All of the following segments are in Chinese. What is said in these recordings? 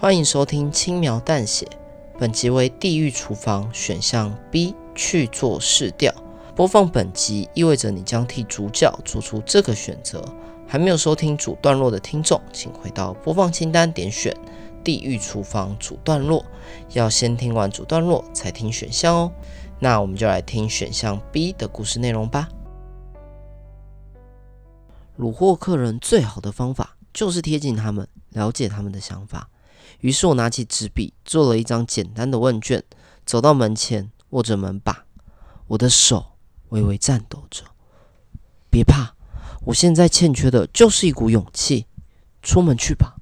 欢迎收听轻描淡写，本集为地狱厨房选项 B 去做试调。播放本集意味着你将替主角做出这个选择。还没有收听主段落的听众，请回到播放清单点选地狱厨房主段落。要先听完主段落才听选项哦。那我们就来听选项 B 的故事内容吧。虏获客人最好的方法就是贴近他们，了解他们的想法。于是我拿起纸笔，做了一张简单的问卷，走到门前，握着门把，我的手微微颤抖着。别怕，我现在欠缺的就是一股勇气。出门去吧。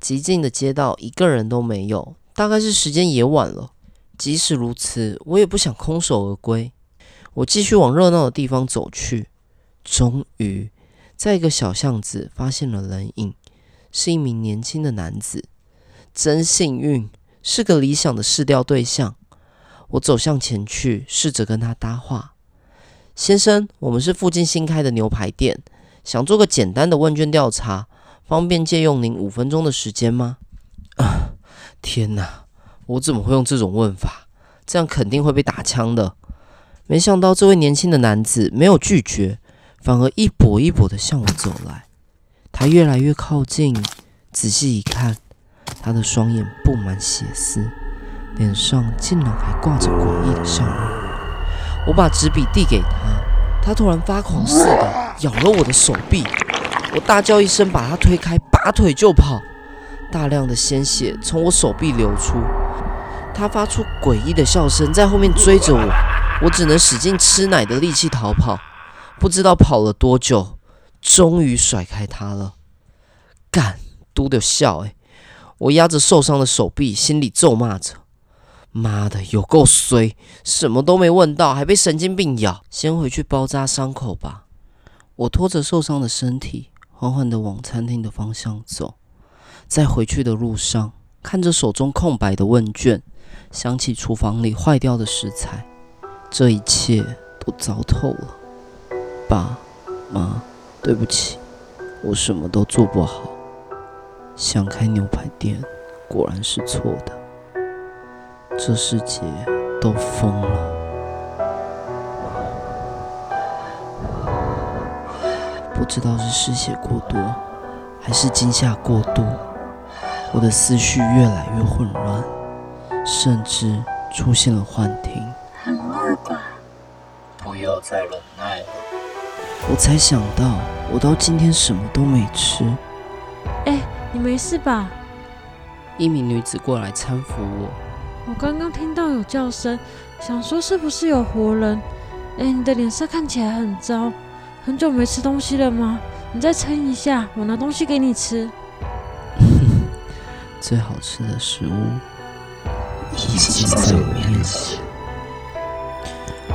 寂静的街道，一个人都没有，大概是时间也晚了。即使如此，我也不想空手而归。我继续往热闹的地方走去，终于。在一个小巷子发现了人影，是一名年轻的男子，真幸运，是个理想的试钓对象。我走向前去，试着跟他搭话：“先生，我们是附近新开的牛排店，想做个简单的问卷调查，方便借用您五分钟的时间吗？”啊，天哪，我怎么会用这种问法？这样肯定会被打枪的。没想到这位年轻的男子没有拒绝。反而一跛一跛地向我走来，他越来越靠近，仔细一看，他的双眼布满血丝，脸上竟然还挂着诡异的笑容。我把纸笔递给他，他突然发狂似的咬了我的手臂，我大叫一声，把他推开，拔腿就跑，大量的鲜血从我手臂流出，他发出诡异的笑声，在后面追着我，我只能使尽吃奶的力气逃跑。不知道跑了多久，终于甩开他了。干，嘟的笑诶，我压着受伤的手臂，心里咒骂着：“妈的，有够衰，什么都没问到，还被神经病咬。先回去包扎伤口吧。”我拖着受伤的身体，缓缓地往餐厅的方向走。在回去的路上，看着手中空白的问卷，想起厨房里坏掉的食材，这一切都糟透了。爸妈，对不起，我什么都做不好。想开牛排店，果然是错的。这世界都疯了。不知道是失血过多，还是惊吓过度，我的思绪越来越混乱，甚至出现了幻听。很饿吧？不要再忍耐了。我才想到，我到今天什么都没吃。哎，你没事吧？一名女子过来搀扶我。我刚刚听到有叫声，想说是不是有活人？哎，你的脸色看起来很糟，很久没吃东西了吗？你再撑一下，我拿东西给你吃。最好吃的食物已经在我面前。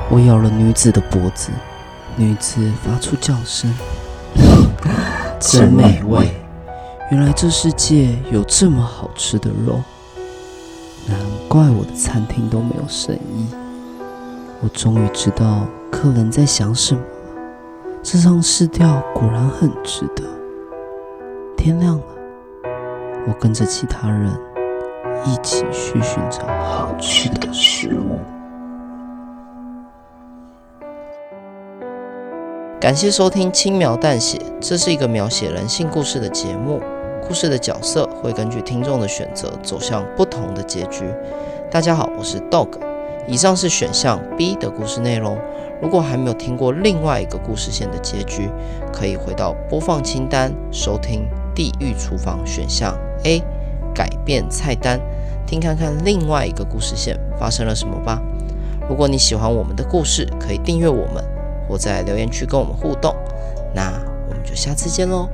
我咬了女子的脖子。女子发出叫声，真美味！原来这世界有这么好吃的肉，难怪我的餐厅都没有生意。我终于知道客人在想什么了。这场试调果然很值得。天亮了，我跟着其他人一起去寻找好吃的食物。感谢收听《轻描淡写》，这是一个描写人性故事的节目。故事的角色会根据听众的选择走向不同的结局。大家好，我是 Dog。以上是选项 B 的故事内容。如果还没有听过另外一个故事线的结局，可以回到播放清单收听《地狱厨房》选项 A，改变菜单，听看看另外一个故事线发生了什么吧。如果你喜欢我们的故事，可以订阅我们。或在留言区跟我们互动，那我们就下次见喽。